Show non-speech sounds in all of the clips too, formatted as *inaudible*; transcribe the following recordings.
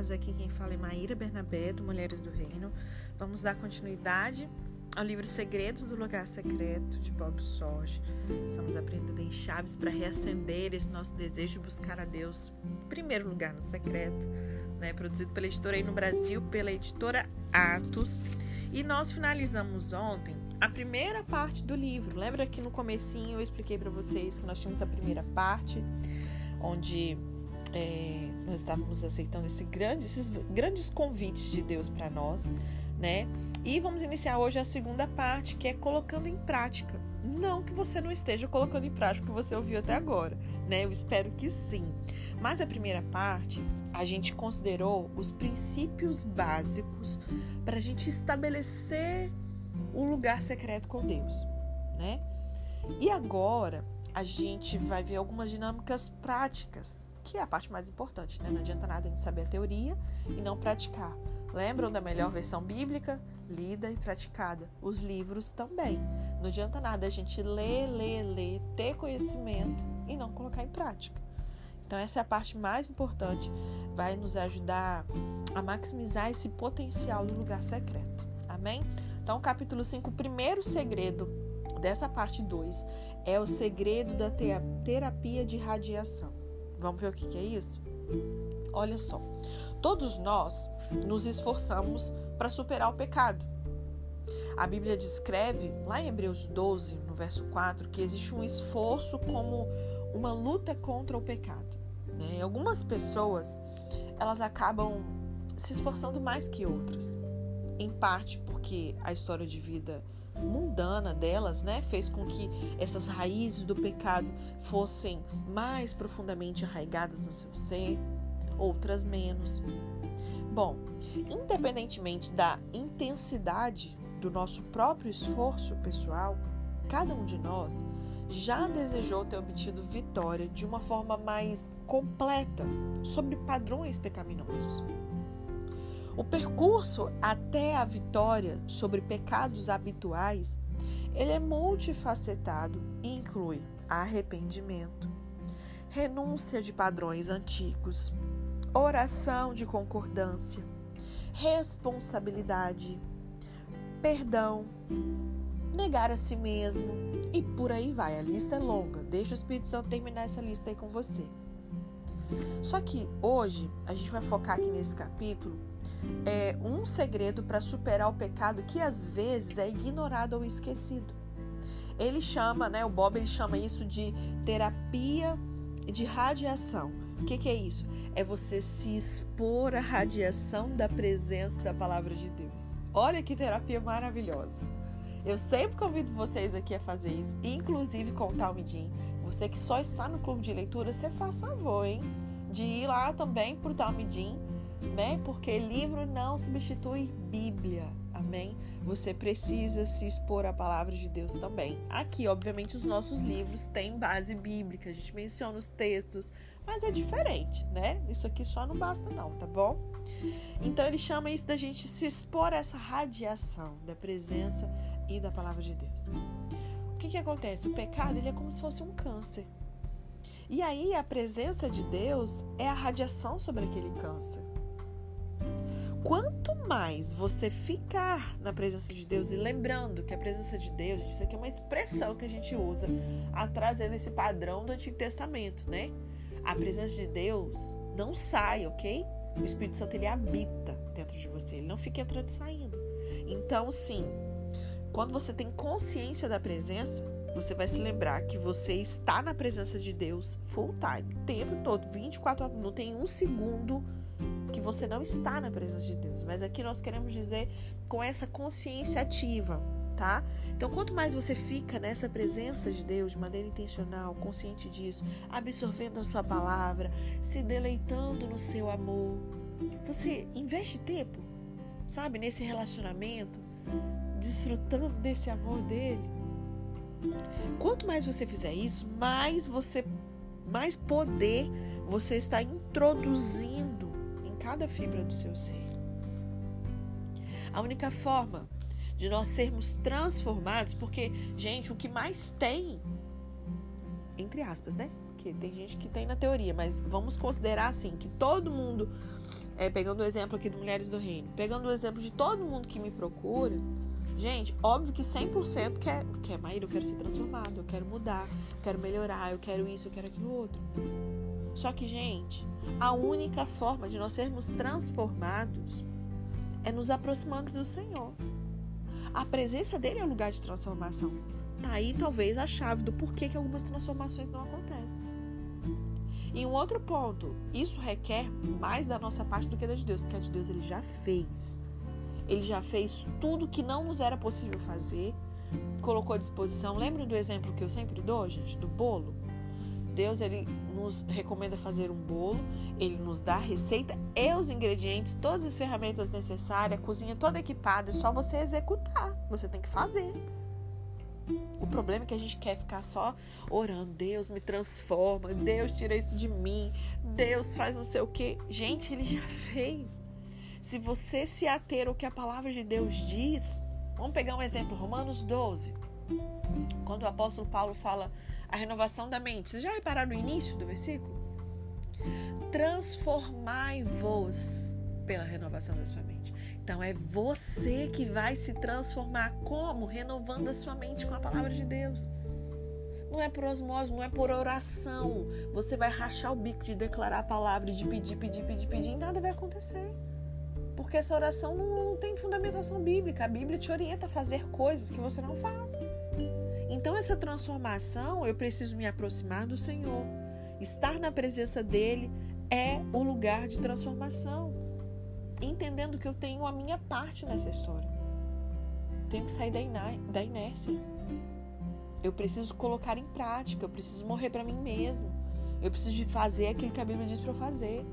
paz. Aqui quem fala é Maíra Bernabé, do Mulheres do Reino. Vamos dar continuidade ao livro Segredos do Lugar Secreto, de Bob Sorge. Estamos aprendendo em chaves para reacender esse nosso desejo de buscar a Deus em primeiro lugar no secreto. Né? Produzido pela editora aí no Brasil, pela editora Atos. E nós finalizamos ontem a primeira parte do livro. Lembra que no comecinho eu expliquei para vocês que nós tínhamos a primeira parte, onde é, nós estávamos aceitando esse grande, esses grandes convites de Deus para nós, né? E vamos iniciar hoje a segunda parte, que é colocando em prática. Não que você não esteja colocando em prática o que você ouviu até agora, né? Eu espero que sim. Mas a primeira parte, a gente considerou os princípios básicos para a gente estabelecer um lugar secreto com Deus, né? E agora a gente vai ver algumas dinâmicas práticas, que é a parte mais importante, né? Não adianta nada a gente saber a teoria e não praticar. Lembram da melhor versão bíblica? Lida e praticada. Os livros também. Não adianta nada a gente ler, ler, ler, ter conhecimento e não colocar em prática. Então, essa é a parte mais importante. Vai nos ajudar a maximizar esse potencial do lugar secreto. Amém? Então, capítulo 5, o primeiro segredo dessa parte 2 é o segredo da terapia de radiação. Vamos ver o que é isso? Olha só, todos nós nos esforçamos para superar o pecado. A Bíblia descreve, lá em Hebreus 12, no verso 4, que existe um esforço como uma luta contra o pecado. Né? Algumas pessoas elas acabam se esforçando mais que outras, em parte porque a história de vida mundana delas, né, fez com que essas raízes do pecado fossem mais profundamente arraigadas no seu ser, outras menos. Bom, independentemente da intensidade do nosso próprio esforço pessoal, cada um de nós já desejou ter obtido vitória de uma forma mais completa sobre padrões pecaminosos. O percurso até a vitória sobre pecados habituais, ele é multifacetado e inclui arrependimento, renúncia de padrões antigos, oração de concordância, responsabilidade, perdão, negar a si mesmo e por aí vai. A lista é longa. Deixa o Espírito Santo terminar essa lista aí com você. Só que hoje a gente vai focar aqui nesse capítulo é, um segredo para superar o pecado que às vezes é ignorado ou esquecido. Ele chama, né, o Bob ele chama isso de terapia de radiação. O que, que é isso? É você se expor à radiação da presença da palavra de Deus. Olha que terapia maravilhosa. Eu sempre convido vocês aqui a fazer isso, inclusive com o Talmidim. Você que só está no clube de leitura, você faz favor, hein? De ir lá também para o Talmidim né? Porque livro não substitui Bíblia. Amém? Você precisa se expor à palavra de Deus também. Aqui, obviamente, os nossos livros têm base bíblica, a gente menciona os textos, mas é diferente, né? Isso aqui só não basta, não, tá bom? Então, ele chama isso da gente se expor a essa radiação da presença e da palavra de Deus. O que, que acontece? O pecado ele é como se fosse um câncer. E aí, a presença de Deus é a radiação sobre aquele câncer quanto mais você ficar na presença de Deus e lembrando que a presença de Deus, isso aqui é uma expressão que a gente usa a trazendo esse padrão do Antigo Testamento, né? A presença de Deus não sai, ok? O Espírito Santo ele habita dentro de você, ele não fica entrando e saindo. Então, sim, quando você tem consciência da presença, você vai se lembrar que você está na presença de Deus full time, o tempo todo, 24 horas, não tem um segundo que você não está na presença de Deus, mas aqui nós queremos dizer com essa consciência ativa, tá? Então, quanto mais você fica nessa presença de Deus de maneira intencional, consciente disso, absorvendo a sua palavra, se deleitando no seu amor, você investe tempo, sabe, nesse relacionamento, desfrutando desse amor dele. Quanto mais você fizer isso, mais você mais poder você está introduzindo cada fibra do seu ser. A única forma de nós sermos transformados, porque, gente, o que mais tem, entre aspas, né? Porque tem gente que tem na teoria, mas vamos considerar assim, que todo mundo é, pegando o exemplo aqui do Mulheres do Reino, pegando o exemplo de todo mundo que me procura, gente, óbvio que 100% quer, quer, Maíra, eu quero ser transformado, eu quero mudar, eu quero melhorar, eu quero isso, eu quero aquilo outro. Só que, gente, a única forma de nós sermos transformados é nos aproximando do Senhor. A presença dele é o lugar de transformação. Tá aí talvez a chave do porquê que algumas transformações não acontecem. E um outro ponto, isso requer mais da nossa parte do que da de Deus, porque a de Deus ele já fez. Ele já fez tudo que não nos era possível fazer, colocou à disposição. Lembra do exemplo que eu sempre dou, gente, do bolo? Deus ele nos recomenda fazer um bolo, ele nos dá a receita e os ingredientes, todas as ferramentas necessárias, a cozinha toda equipada, é só você executar, você tem que fazer. O problema é que a gente quer ficar só orando, Deus me transforma, Deus tira isso de mim, Deus faz não sei o que. Gente, ele já *laughs* fez. Se você se ater ao que a palavra de Deus diz, vamos pegar um exemplo, Romanos 12. Quando o apóstolo Paulo fala a renovação da mente, vocês já repararam no início do versículo? Transformai-vos pela renovação da sua mente. Então é você que vai se transformar como? Renovando a sua mente com a palavra de Deus. Não é por osmose, não é por oração. Você vai rachar o bico de declarar a palavra, de pedir, pedir, pedir, pedir, e nada vai acontecer. Porque essa oração não, não tem fundamentação bíblica. A Bíblia te orienta a fazer coisas que você não faz. Então, essa transformação, eu preciso me aproximar do Senhor. Estar na presença dele é o lugar de transformação entendendo que eu tenho a minha parte nessa história. Tenho que sair da inércia. Eu preciso colocar em prática, eu preciso morrer para mim mesmo. Eu preciso fazer aquilo que a Bíblia diz para eu fazer.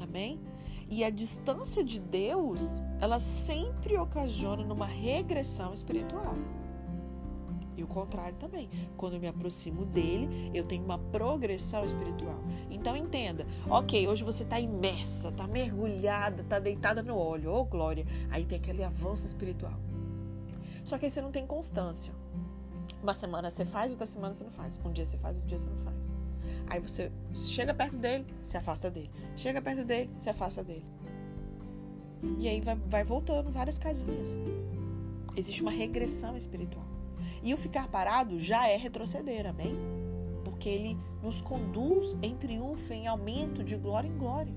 Amém? E a distância de Deus, ela sempre ocasiona numa regressão espiritual. O contrário também. Quando eu me aproximo dele, eu tenho uma progressão espiritual. Então entenda, ok, hoje você está imersa, está mergulhada, está deitada no óleo, oh glória. Aí tem aquele avanço espiritual. Só que aí você não tem constância. Uma semana você faz, outra semana você não faz. Um dia você faz, outro dia você não faz. Aí você chega perto dele, se afasta dele. Chega perto dele, se afasta dele. E aí vai, vai voltando várias casinhas. Existe uma regressão espiritual. E o ficar parado já é retroceder, amém? Porque ele nos conduz em triunfo, em aumento de glória em glória.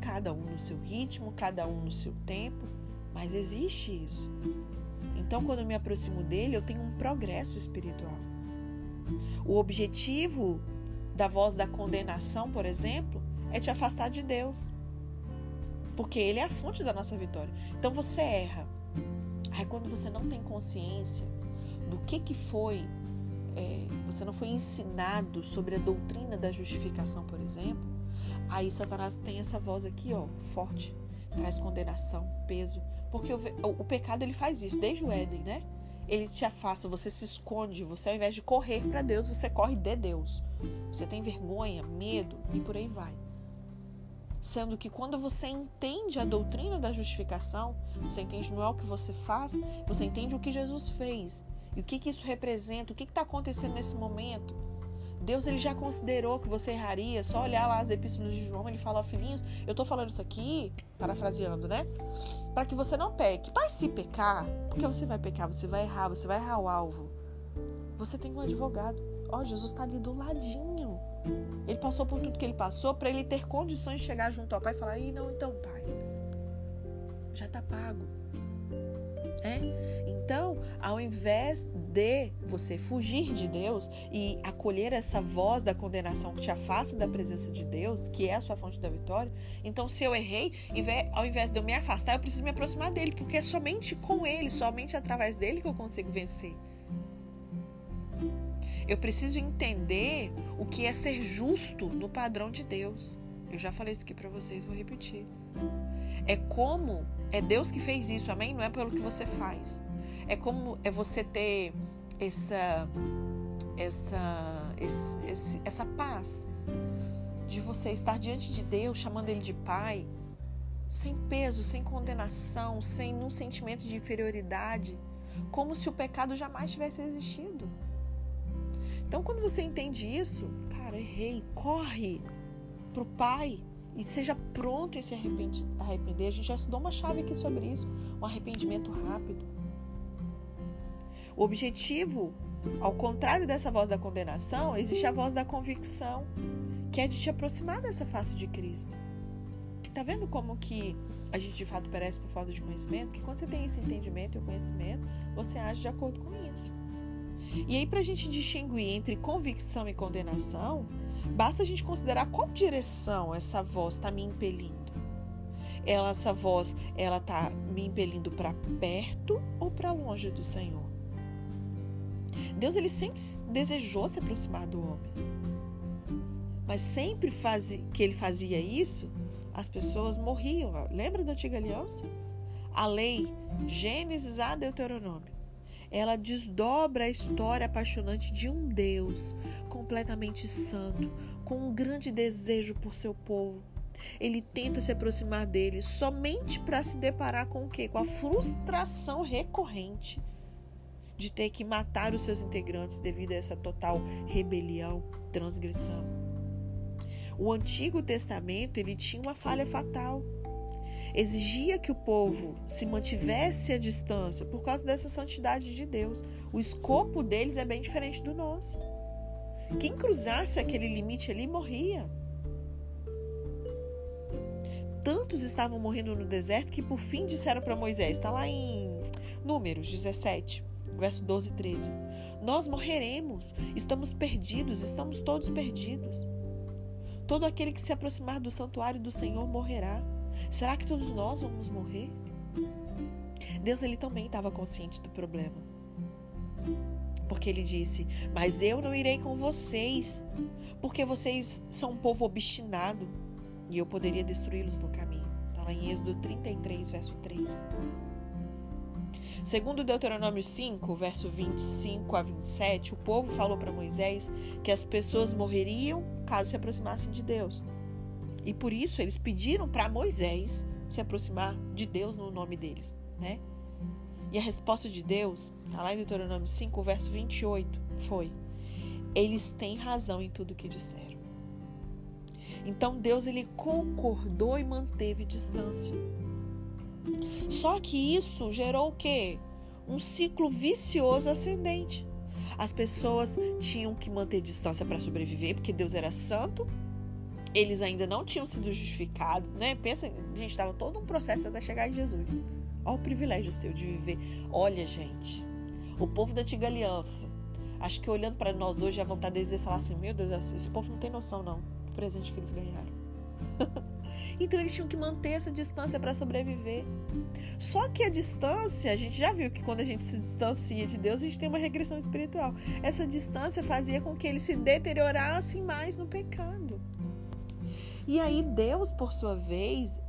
Cada um no seu ritmo, cada um no seu tempo, mas existe isso. Então, quando eu me aproximo dele, eu tenho um progresso espiritual. O objetivo da voz da condenação, por exemplo, é te afastar de Deus. Porque ele é a fonte da nossa vitória. Então você erra. Aí quando você não tem consciência, do que, que foi, é, você não foi ensinado sobre a doutrina da justificação, por exemplo, aí Satanás tem essa voz aqui, ó, forte, traz condenação, peso, porque o, o, pecado ele faz isso desde o Éden, né? Ele te afasta, você se esconde, você ao invés de correr para Deus, você corre de Deus. Você tem vergonha, medo e por aí vai. Sendo que quando você entende a doutrina da justificação, você entende não é o que você faz, você entende o que Jesus fez. E o que, que isso representa? O que está acontecendo nesse momento? Deus ele já considerou que você erraria, só olhar lá as epístolas de João, ele fala, filhinhos, eu estou falando isso aqui, parafraseando, né? Para que você não peque. Mas se pecar, porque você vai pecar, você vai errar, você vai errar o alvo. Você tem um advogado. Ó, Jesus está ali do ladinho. Ele passou por tudo que ele passou para ele ter condições de chegar junto ao pai e falar: "Ih, não, então, pai, já está pago. É? Então, ao invés de você fugir de Deus e acolher essa voz da condenação que te afasta da presença de Deus, que é a sua fonte da vitória, então se eu errei, ao invés de eu me afastar, eu preciso me aproximar dele, porque é somente com ele, somente através dele que eu consigo vencer. Eu preciso entender o que é ser justo no padrão de Deus. Eu já falei isso aqui para vocês, vou repetir. É como é Deus que fez isso, amém? Não é pelo que você faz. É como é você ter essa essa esse, esse, essa paz de você estar diante de Deus, chamando ele de pai, sem peso, sem condenação, sem um sentimento de inferioridade, como se o pecado jamais tivesse existido. Então, quando você entende isso, cara, errei, corre pro pai e seja pronto em se arrepender. A gente já estudou uma chave aqui sobre isso, um arrependimento rápido. O objetivo, ao contrário dessa voz da condenação, existe a voz da convicção, que é de te aproximar dessa face de Cristo. Tá vendo como que a gente de fato perece por falta de conhecimento? Que quando você tem esse entendimento e o conhecimento, você age de acordo com isso. E aí, para a gente distinguir entre convicção e condenação, basta a gente considerar qual direção essa voz está me impelindo. Ela, essa voz, ela está me impelindo para perto ou para longe do Senhor? Deus ele sempre desejou se aproximar do homem. Mas sempre faz, que ele fazia isso, as pessoas morriam. Lembra da antiga aliança? A lei, Gênesis a Deuteronômio ela desdobra a história apaixonante de um Deus completamente santo, com um grande desejo por seu povo. Ele tenta se aproximar dele somente para se deparar com o quê? Com a frustração recorrente de ter que matar os seus integrantes devido a essa total rebelião, transgressão. O Antigo Testamento, ele tinha uma falha fatal exigia que o povo se mantivesse à distância por causa dessa santidade de Deus. O escopo deles é bem diferente do nosso. Quem cruzasse aquele limite ali morria. Tantos estavam morrendo no deserto que por fim disseram para Moisés, está lá em Números 17, verso 12 e 13: Nós morreremos, estamos perdidos, estamos todos perdidos. Todo aquele que se aproximar do santuário do Senhor morrerá. Será que todos nós vamos morrer? Deus ele também estava consciente do problema. Porque ele disse: Mas eu não irei com vocês, porque vocês são um povo obstinado e eu poderia destruí-los no caminho. Está lá em Êxodo 33, verso 3. Segundo Deuteronômio 5, verso 25 a 27, o povo falou para Moisés que as pessoas morreriam caso se aproximassem de Deus. E por isso eles pediram para Moisés se aproximar de Deus no nome deles, né? E a resposta de Deus, está lá em Deuteronômio 5, verso 28, foi: Eles têm razão em tudo que disseram. Então Deus ele concordou e manteve distância. Só que isso gerou o quê? Um ciclo vicioso ascendente. As pessoas tinham que manter distância para sobreviver, porque Deus era santo, eles ainda não tinham sido justificados, né? Pensa, gente, estava todo um processo até chegar em Jesus. Olha o privilégio seu de viver. Olha, gente, o povo da antiga aliança. Acho que olhando para nós hoje, a vontade deles é falar assim: Meu Deus, esse povo não tem noção, não, do presente que eles ganharam. *laughs* então eles tinham que manter essa distância para sobreviver. Só que a distância, a gente já viu que quando a gente se distancia de Deus, a gente tem uma regressão espiritual. Essa distância fazia com que eles se deteriorassem mais no pecado. E aí Deus, por sua vez,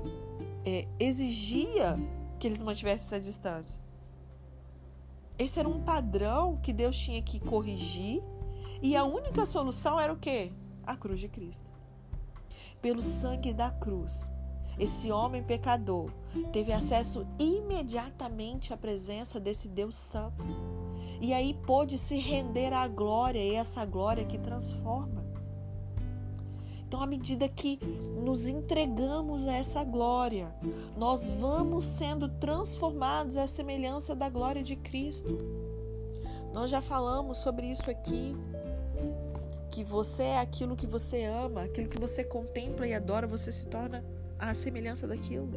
é, exigia que eles mantivessem essa distância. Esse era um padrão que Deus tinha que corrigir e a única solução era o quê? A cruz de Cristo. Pelo sangue da cruz, esse homem pecador teve acesso imediatamente à presença desse Deus Santo. E aí pôde se render à glória, e essa glória que transforma. Então, à medida que nos entregamos a essa glória, nós vamos sendo transformados à semelhança da glória de Cristo. Nós já falamos sobre isso aqui. Que você é aquilo que você ama, aquilo que você contempla e adora, você se torna a semelhança daquilo.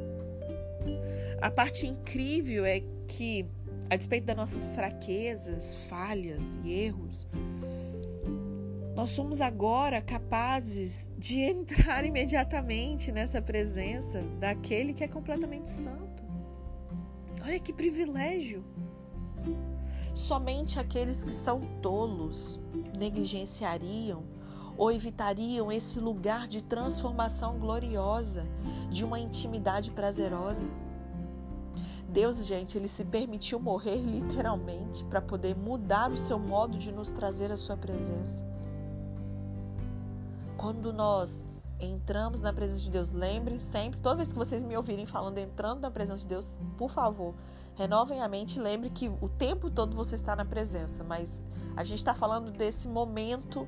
A parte incrível é que, a despeito das nossas fraquezas, falhas e erros, nós somos agora capazes de *laughs* entrar imediatamente nessa presença daquele que é completamente santo. Olha que privilégio! Somente aqueles que são tolos negligenciariam ou evitariam esse lugar de transformação gloriosa, de uma intimidade prazerosa. Deus, gente, ele se permitiu morrer literalmente para poder mudar o seu modo de nos trazer a sua presença. Quando nós entramos na presença de Deus, lembrem sempre, toda vez que vocês me ouvirem falando entrando na presença de Deus, por favor, renovem a mente e lembre que o tempo todo você está na presença, mas a gente está falando desse momento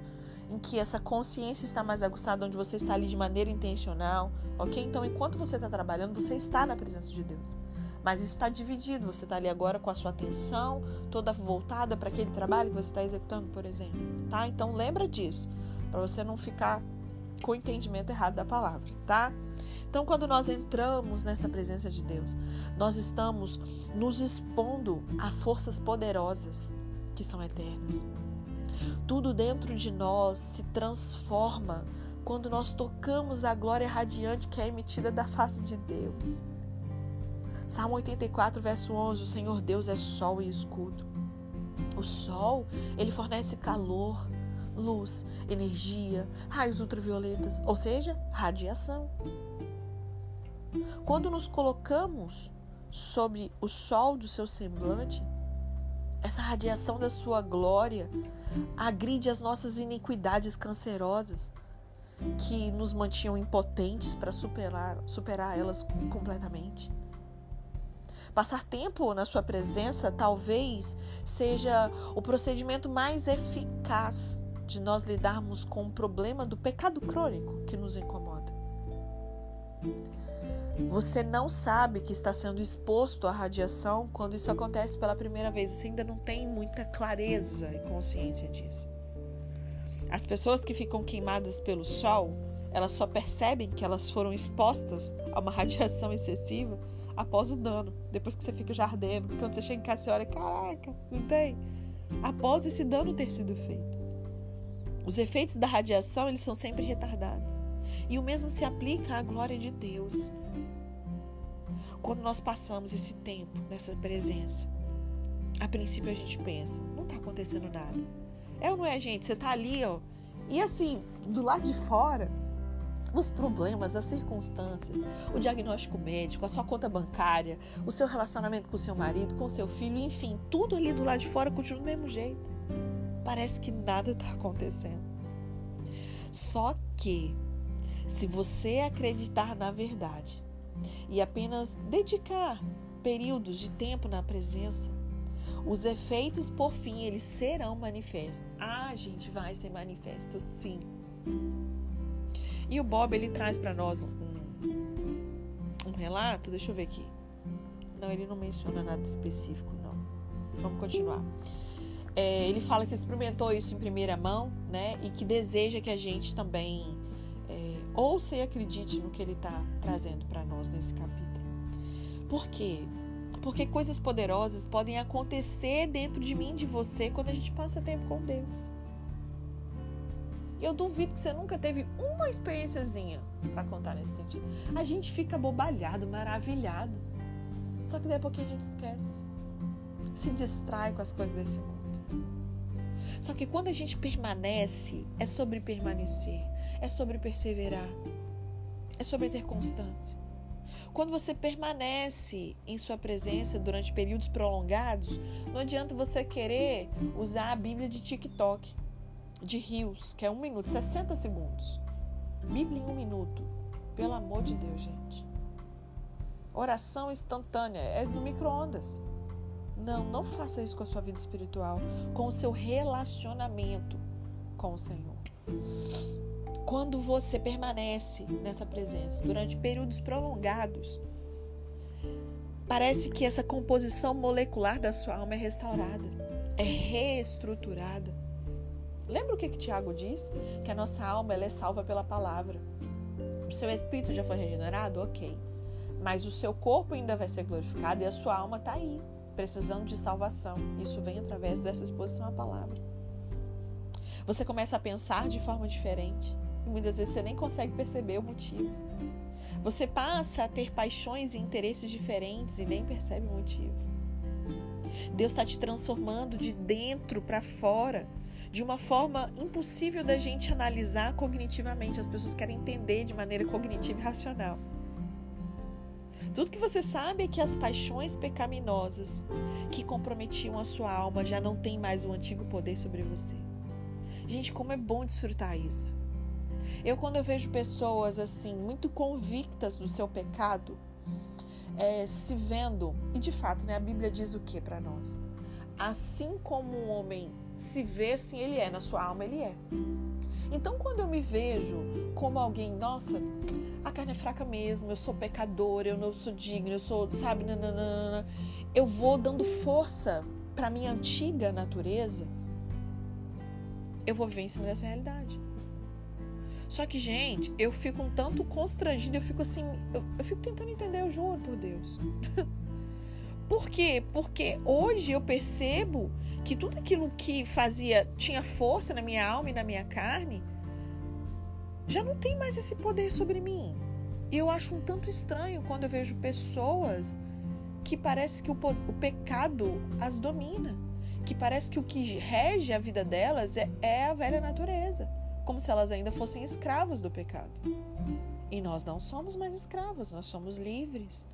em que essa consciência está mais aguçada, onde você está ali de maneira intencional, ok? Então, enquanto você está trabalhando, você está na presença de Deus. Mas isso está dividido. Você está ali agora com a sua atenção toda voltada para aquele trabalho que você está executando, por exemplo. Tá? Então lembra disso, para você não ficar com o entendimento errado da palavra, tá? Então, quando nós entramos nessa presença de Deus, nós estamos nos expondo a forças poderosas que são eternas. Tudo dentro de nós se transforma quando nós tocamos a glória radiante que é emitida da face de Deus. Salmo 84, verso 11: O Senhor Deus é sol e escudo. O sol, ele fornece calor, luz, energia, raios ultravioletas, ou seja, radiação. Quando nos colocamos sob o sol do seu semblante, essa radiação da sua glória agride as nossas iniquidades cancerosas que nos mantinham impotentes para superar, superar elas completamente. Passar tempo na sua presença talvez seja o procedimento mais eficaz de nós lidarmos com o problema do pecado crônico que nos incomoda. Você não sabe que está sendo exposto à radiação quando isso acontece pela primeira vez. Você ainda não tem muita clareza e consciência disso. As pessoas que ficam queimadas pelo sol, elas só percebem que elas foram expostas a uma *laughs* radiação excessiva após o dano, depois que você fica já ardendo. Quando você chega em casa, você olha, caraca, não tem? Após esse dano ter sido feito. Os efeitos da radiação, eles são sempre retardados. E o mesmo se aplica à glória de Deus. Quando nós passamos esse tempo nessa presença, a princípio a gente pensa, não está acontecendo nada. É ou não é, gente? Você está ali, ó. E assim, do lado de fora, os problemas, as circunstâncias, o diagnóstico médico, a sua conta bancária, o seu relacionamento com o seu marido, com o seu filho, enfim, tudo ali do lado de fora continua do mesmo jeito. Parece que nada está acontecendo. Só que, se você acreditar na verdade e apenas dedicar períodos de tempo na presença, os efeitos, por fim, eles serão manifestos. Ah, gente, vai ser manifesto, sim. E o Bob ele traz para nós um, um relato, deixa eu ver aqui. Não, ele não menciona nada específico, não. Vamos continuar. É, ele fala que experimentou isso em primeira mão, né? E que deseja que a gente também é, ouça e acredite no que ele está trazendo para nós nesse capítulo. Por quê? Porque coisas poderosas podem acontecer dentro de mim, de você, quando a gente passa tempo com Deus. Eu duvido que você nunca teve uma experiênciazinha para contar nesse sentido. A gente fica bobalhado, maravilhado. Só que a pouquinho a gente esquece. Se distrai com as coisas desse mundo. Só que quando a gente permanece, é sobre permanecer, é sobre perseverar, é sobre ter constância. Quando você permanece em sua presença durante períodos prolongados, não adianta você querer usar a Bíblia de TikTok de rios, que é um minuto, 60 segundos. Bíblia em um minuto. Pelo amor de Deus, gente. Oração instantânea é no micro-ondas. Não, não faça isso com a sua vida espiritual, com o seu relacionamento com o Senhor. Quando você permanece nessa presença durante períodos prolongados, parece que essa composição molecular da sua alma é restaurada, é reestruturada. Lembra o que, que Tiago diz? Que a nossa alma ela é salva pela palavra. O seu espírito já foi regenerado? Ok. Mas o seu corpo ainda vai ser glorificado e a sua alma está aí, precisando de salvação. Isso vem através dessa exposição à palavra. Você começa a pensar de forma diferente e muitas vezes você nem consegue perceber o motivo. Você passa a ter paixões e interesses diferentes e nem percebe o motivo. Deus está te transformando de dentro para fora de uma forma impossível da gente analisar cognitivamente. As pessoas querem entender de maneira cognitiva e racional. Tudo que você sabe é que as paixões pecaminosas que comprometiam a sua alma já não têm mais o antigo poder sobre você. Gente, como é bom desfrutar isso. Eu, quando eu vejo pessoas assim, muito convictas do seu pecado, é, se vendo, e de fato, né, a Bíblia diz o que para nós? assim como um homem se vê, assim ele é, na sua alma ele é. Então, quando eu me vejo como alguém, nossa, a carne é fraca mesmo, eu sou pecador, eu não sou digno, eu sou, sabe, nananana, eu vou dando força para minha antiga natureza, eu vou viver em cima dessa realidade. Só que, gente, eu fico um tanto constrangida, eu fico assim, eu, eu fico tentando entender, eu juro por Deus. *laughs* por quê? Porque hoje eu percebo que tudo aquilo que fazia, tinha força na minha alma e na minha carne, já não tem mais esse poder sobre mim. E eu acho um tanto estranho quando eu vejo pessoas que parece que o, o pecado as domina, que parece que o que rege a vida delas é, é a velha natureza, como se elas ainda fossem escravos do pecado. E nós não somos mais escravos, nós somos livres.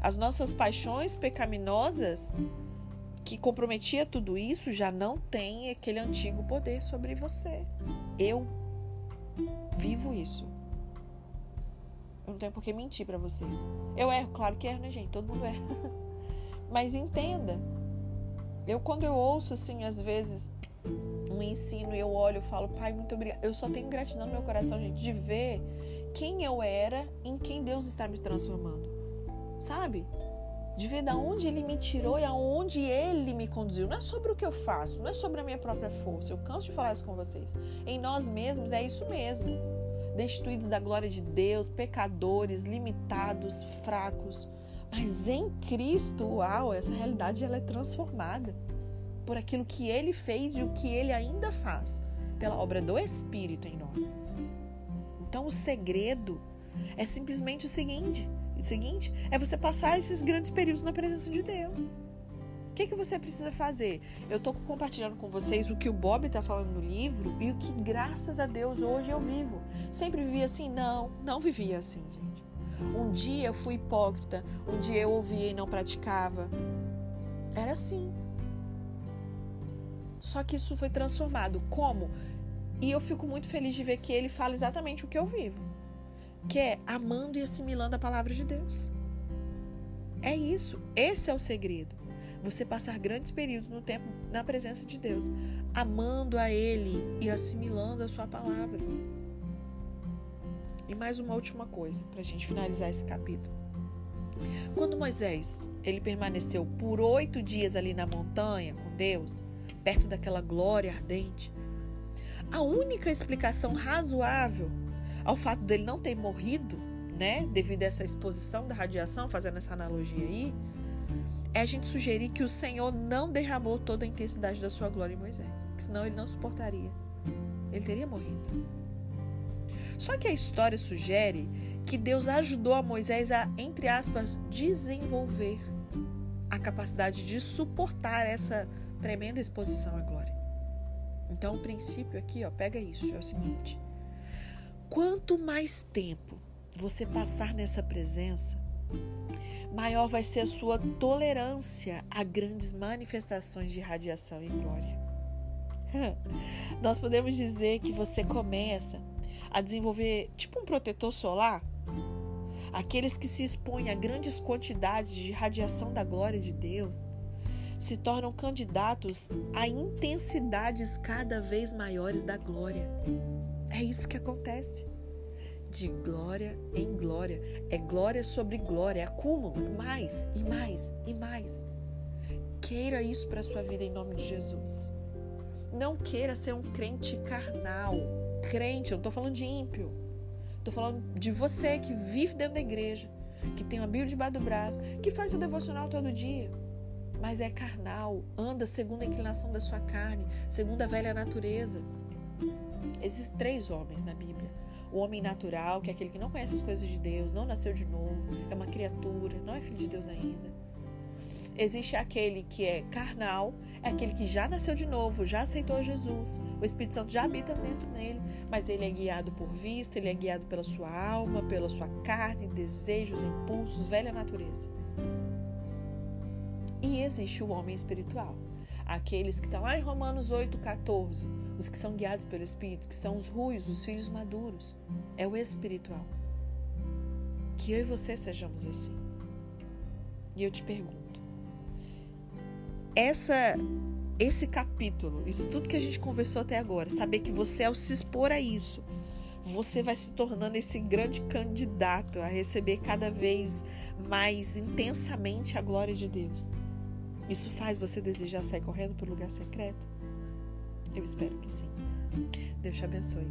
As nossas paixões pecaminosas que comprometia tudo isso já não tem aquele antigo poder sobre você. Eu vivo isso. Eu não tenho por que mentir para vocês. Eu erro, claro que erro, né, gente? Todo mundo erra. *laughs* Mas entenda. Eu, quando eu ouço, assim, às vezes, um ensino e eu olho e falo, pai, muito obrigada. Eu só tenho gratidão no meu coração, gente, de ver quem eu era em quem Deus está me transformando. Sabe? De ver da onde ele me tirou e aonde ele me conduziu. Não é sobre o que eu faço, não é sobre a minha própria força. Eu canso de falar isso com vocês. Em nós mesmos é isso mesmo. Destituídos da glória de Deus, pecadores, limitados, fracos. Mas em Cristo, uau, essa realidade ela é transformada por aquilo que ele fez e o que ele ainda faz, pela obra do Espírito em nós. Então o segredo é simplesmente o seguinte: o seguinte é você passar esses grandes períodos na presença de Deus. O que, que você precisa fazer? Eu estou compartilhando com vocês o que o Bob está falando no livro e o que, graças a Deus, hoje eu vivo. Sempre vivi assim? Não, não vivia assim, gente. Um dia eu fui hipócrita, um dia eu ouvia e não praticava. Era assim. Só que isso foi transformado. Como? E eu fico muito feliz de ver que ele fala exatamente o que eu vivo que é amando e assimilando a palavra de Deus. É isso, esse é o segredo. Você passar grandes períodos no tempo na presença de Deus, amando a Ele e assimilando a Sua palavra. E mais uma última coisa, para a gente finalizar esse capítulo. Quando Moisés ele permaneceu por oito dias ali na montanha com Deus, perto daquela glória ardente, a única explicação razoável ao fato dele não ter morrido, né, devido a essa exposição da radiação, fazendo essa analogia aí, é a gente sugerir que o Senhor não derramou toda a intensidade da sua glória em Moisés, senão ele não suportaria. Ele teria morrido. Só que a história sugere que Deus ajudou a Moisés a, entre aspas, desenvolver a capacidade de suportar essa tremenda exposição à glória. Então, o princípio aqui, ó, pega isso, é o seguinte: Quanto mais tempo você passar nessa presença, maior vai ser a sua tolerância a grandes manifestações de radiação e glória. *laughs* Nós podemos dizer que você começa a desenvolver tipo um protetor solar. Aqueles que se expõem a grandes quantidades de radiação da glória de Deus se tornam candidatos a intensidades cada vez maiores da glória. É isso que acontece. De glória em glória. É glória sobre glória, é acúmulo, mais e mais e mais. Queira isso para sua vida em nome de Jesus. Não queira ser um crente carnal. Crente, eu não estou falando de ímpio. Estou falando de você que vive dentro da igreja, que tem uma Bíblia debaixo do braço, que faz o devocional todo dia, mas é carnal, anda segundo a inclinação da sua carne, segundo a velha natureza. Existem três homens na Bíblia. O homem natural, que é aquele que não conhece as coisas de Deus, não nasceu de novo, é uma criatura, não é filho de Deus ainda. Existe aquele que é carnal, é aquele que já nasceu de novo, já aceitou Jesus. O Espírito Santo já habita dentro dele, mas ele é guiado por vista, ele é guiado pela sua alma, pela sua carne, desejos, impulsos, velha natureza. E existe o homem espiritual, aqueles que estão lá em Romanos 8, 14, os que são guiados pelo Espírito, que são os ruios, os filhos maduros. É o espiritual. Que eu e você sejamos assim. E eu te pergunto, essa, esse capítulo, isso tudo que a gente conversou até agora, saber que você, ao se expor a isso, você vai se tornando esse grande candidato a receber cada vez mais intensamente a glória de Deus. Isso faz você desejar sair correndo para o lugar secreto? Eu espero que sim. Deus te abençoe.